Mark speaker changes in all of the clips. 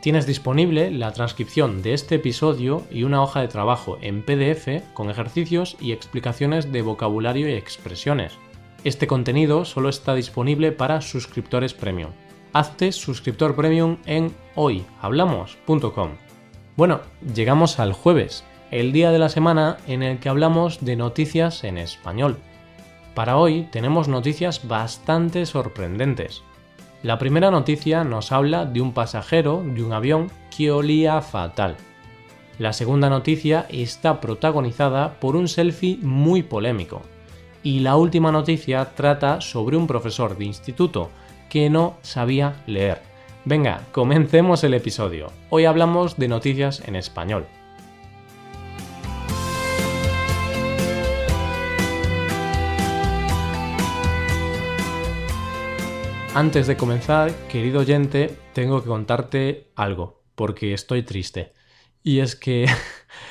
Speaker 1: Tienes disponible la transcripción de este episodio y una hoja de trabajo en PDF con ejercicios y explicaciones de vocabulario y expresiones. Este contenido solo está disponible para suscriptores premium. Hazte suscriptor premium en hoyhablamos.com. Bueno, llegamos al jueves, el día de la semana en el que hablamos de noticias en español. Para hoy tenemos noticias bastante sorprendentes. La primera noticia nos habla de un pasajero de un avión que olía fatal. La segunda noticia está protagonizada por un selfie muy polémico. Y la última noticia trata sobre un profesor de instituto que no sabía leer. Venga, comencemos el episodio. Hoy hablamos de noticias en español. Antes de comenzar, querido oyente, tengo que contarte algo, porque estoy triste. Y es que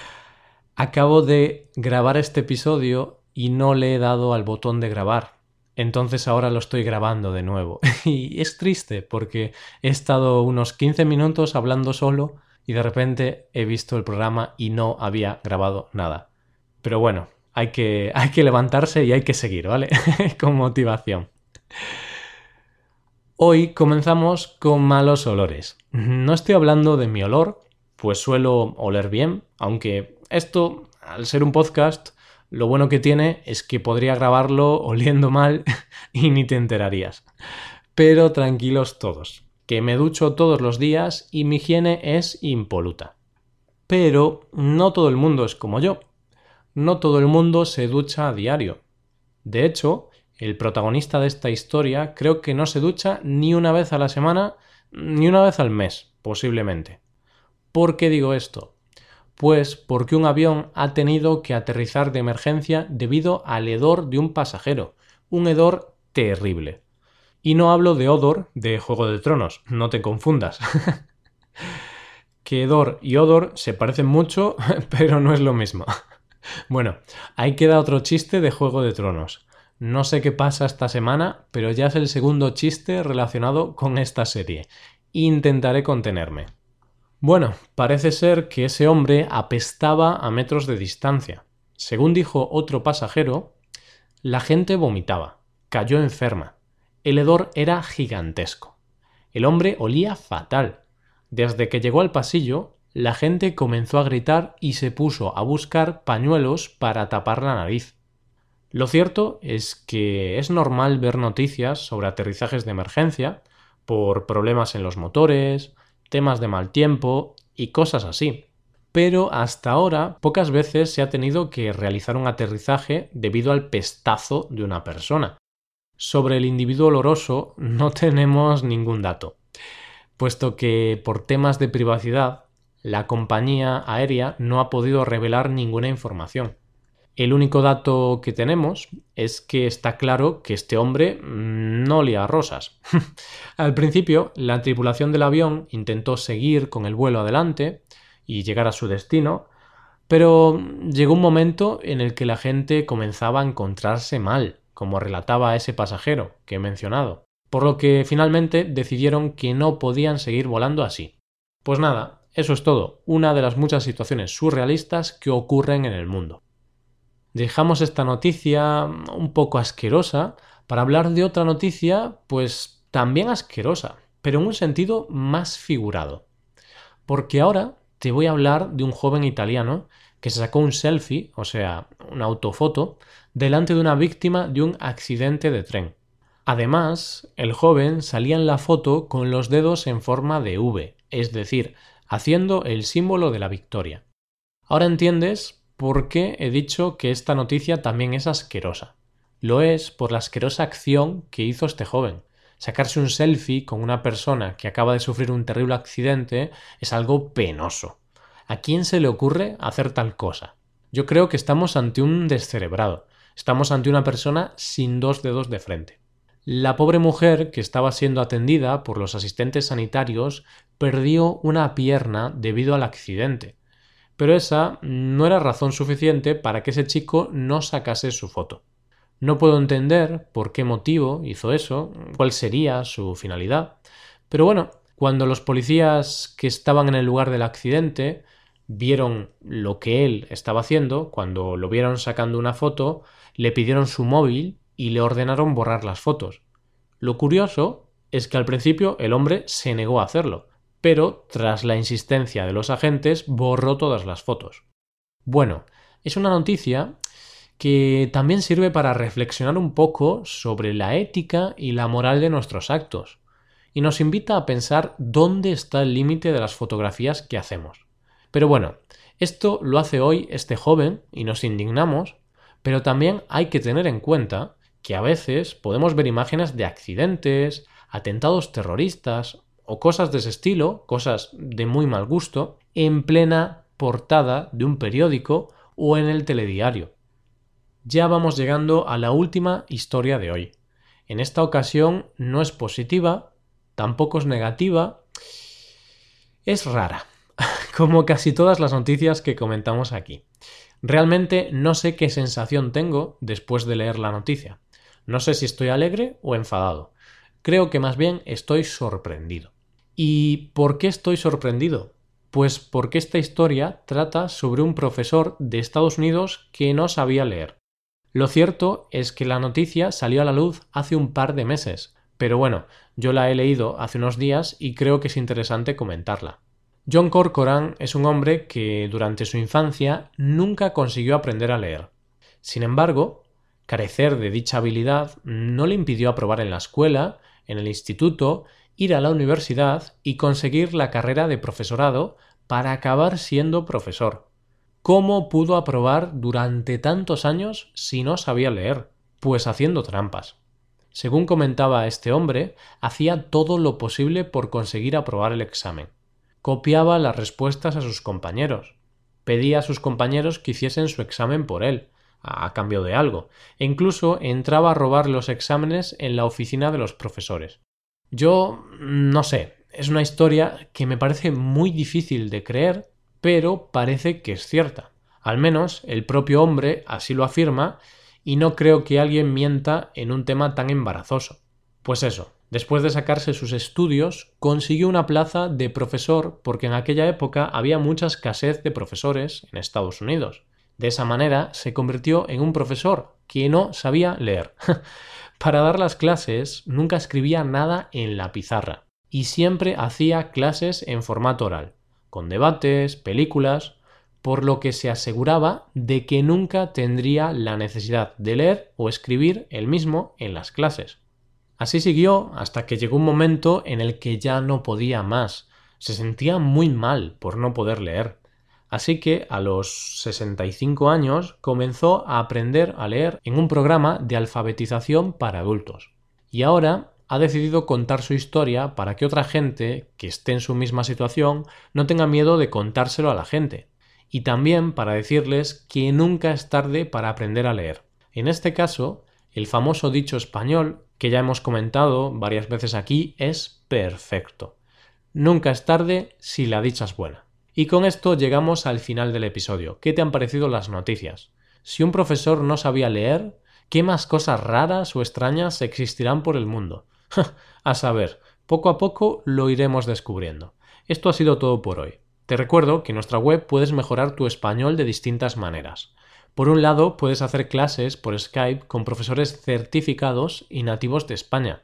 Speaker 1: acabo de grabar este episodio y no le he dado al botón de grabar. Entonces ahora lo estoy grabando de nuevo. y es triste porque he estado unos 15 minutos hablando solo y de repente he visto el programa y no había grabado nada. Pero bueno, hay que, hay que levantarse y hay que seguir, ¿vale? Con motivación. Hoy comenzamos con malos olores. No estoy hablando de mi olor, pues suelo oler bien, aunque esto, al ser un podcast, lo bueno que tiene es que podría grabarlo oliendo mal y ni te enterarías. Pero tranquilos todos, que me ducho todos los días y mi higiene es impoluta. Pero no todo el mundo es como yo. No todo el mundo se ducha a diario. De hecho, el protagonista de esta historia creo que no se ducha ni una vez a la semana, ni una vez al mes, posiblemente. ¿Por qué digo esto? Pues porque un avión ha tenido que aterrizar de emergencia debido al hedor de un pasajero, un hedor terrible. Y no hablo de odor de Juego de Tronos, no te confundas. que hedor y odor se parecen mucho, pero no es lo mismo. bueno, ahí queda otro chiste de Juego de Tronos. No sé qué pasa esta semana, pero ya es el segundo chiste relacionado con esta serie. Intentaré contenerme. Bueno, parece ser que ese hombre apestaba a metros de distancia. Según dijo otro pasajero, la gente vomitaba, cayó enferma. El hedor era gigantesco. El hombre olía fatal. Desde que llegó al pasillo, la gente comenzó a gritar y se puso a buscar pañuelos para tapar la nariz. Lo cierto es que es normal ver noticias sobre aterrizajes de emergencia por problemas en los motores, temas de mal tiempo y cosas así. Pero hasta ahora pocas veces se ha tenido que realizar un aterrizaje debido al pestazo de una persona. Sobre el individuo oloroso no tenemos ningún dato, puesto que por temas de privacidad la compañía aérea no ha podido revelar ninguna información. El único dato que tenemos es que está claro que este hombre no olía a rosas. Al principio, la tripulación del avión intentó seguir con el vuelo adelante y llegar a su destino, pero llegó un momento en el que la gente comenzaba a encontrarse mal, como relataba ese pasajero que he mencionado, por lo que finalmente decidieron que no podían seguir volando así. Pues nada, eso es todo, una de las muchas situaciones surrealistas que ocurren en el mundo. Dejamos esta noticia un poco asquerosa para hablar de otra noticia, pues también asquerosa, pero en un sentido más figurado. Porque ahora te voy a hablar de un joven italiano que se sacó un selfie, o sea, una autofoto, delante de una víctima de un accidente de tren. Además, el joven salía en la foto con los dedos en forma de V, es decir, haciendo el símbolo de la victoria. Ahora entiendes por qué he dicho que esta noticia también es asquerosa. Lo es por la asquerosa acción que hizo este joven. Sacarse un selfie con una persona que acaba de sufrir un terrible accidente es algo penoso. ¿A quién se le ocurre hacer tal cosa? Yo creo que estamos ante un descerebrado. Estamos ante una persona sin dos dedos de frente. La pobre mujer que estaba siendo atendida por los asistentes sanitarios perdió una pierna debido al accidente. Pero esa no era razón suficiente para que ese chico no sacase su foto. No puedo entender por qué motivo hizo eso, cuál sería su finalidad. Pero bueno, cuando los policías que estaban en el lugar del accidente vieron lo que él estaba haciendo, cuando lo vieron sacando una foto, le pidieron su móvil y le ordenaron borrar las fotos. Lo curioso es que al principio el hombre se negó a hacerlo, pero tras la insistencia de los agentes borró todas las fotos. Bueno, es una noticia que también sirve para reflexionar un poco sobre la ética y la moral de nuestros actos, y nos invita a pensar dónde está el límite de las fotografías que hacemos. Pero bueno, esto lo hace hoy este joven y nos indignamos, pero también hay que tener en cuenta que a veces podemos ver imágenes de accidentes, atentados terroristas o cosas de ese estilo, cosas de muy mal gusto, en plena portada de un periódico o en el telediario. Ya vamos llegando a la última historia de hoy. En esta ocasión no es positiva, tampoco es negativa, es rara como casi todas las noticias que comentamos aquí. Realmente no sé qué sensación tengo después de leer la noticia. No sé si estoy alegre o enfadado. Creo que más bien estoy sorprendido. ¿Y por qué estoy sorprendido? Pues porque esta historia trata sobre un profesor de Estados Unidos que no sabía leer. Lo cierto es que la noticia salió a la luz hace un par de meses, pero bueno, yo la he leído hace unos días y creo que es interesante comentarla. John Corcoran es un hombre que durante su infancia nunca consiguió aprender a leer. Sin embargo, carecer de dicha habilidad no le impidió aprobar en la escuela, en el instituto, ir a la universidad y conseguir la carrera de profesorado para acabar siendo profesor. ¿Cómo pudo aprobar durante tantos años si no sabía leer? Pues haciendo trampas. Según comentaba este hombre, hacía todo lo posible por conseguir aprobar el examen copiaba las respuestas a sus compañeros, pedía a sus compañeros que hiciesen su examen por él, a cambio de algo, e incluso entraba a robar los exámenes en la oficina de los profesores. Yo no sé, es una historia que me parece muy difícil de creer, pero parece que es cierta. Al menos el propio hombre así lo afirma y no creo que alguien mienta en un tema tan embarazoso. Pues eso, Después de sacarse sus estudios, consiguió una plaza de profesor porque en aquella época había mucha escasez de profesores en Estados Unidos. De esa manera se convirtió en un profesor que no sabía leer. Para dar las clases nunca escribía nada en la pizarra y siempre hacía clases en formato oral, con debates, películas, por lo que se aseguraba de que nunca tendría la necesidad de leer o escribir él mismo en las clases. Así siguió hasta que llegó un momento en el que ya no podía más. Se sentía muy mal por no poder leer. Así que a los 65 años comenzó a aprender a leer en un programa de alfabetización para adultos. Y ahora ha decidido contar su historia para que otra gente que esté en su misma situación no tenga miedo de contárselo a la gente. Y también para decirles que nunca es tarde para aprender a leer. En este caso, el famoso dicho español que ya hemos comentado varias veces aquí, es perfecto. Nunca es tarde si la dicha es buena. Y con esto llegamos al final del episodio. ¿Qué te han parecido las noticias? Si un profesor no sabía leer, ¿qué más cosas raras o extrañas existirán por el mundo? a saber, poco a poco lo iremos descubriendo. Esto ha sido todo por hoy. Te recuerdo que en nuestra web puedes mejorar tu español de distintas maneras. Por un lado, puedes hacer clases por Skype con profesores certificados y nativos de España.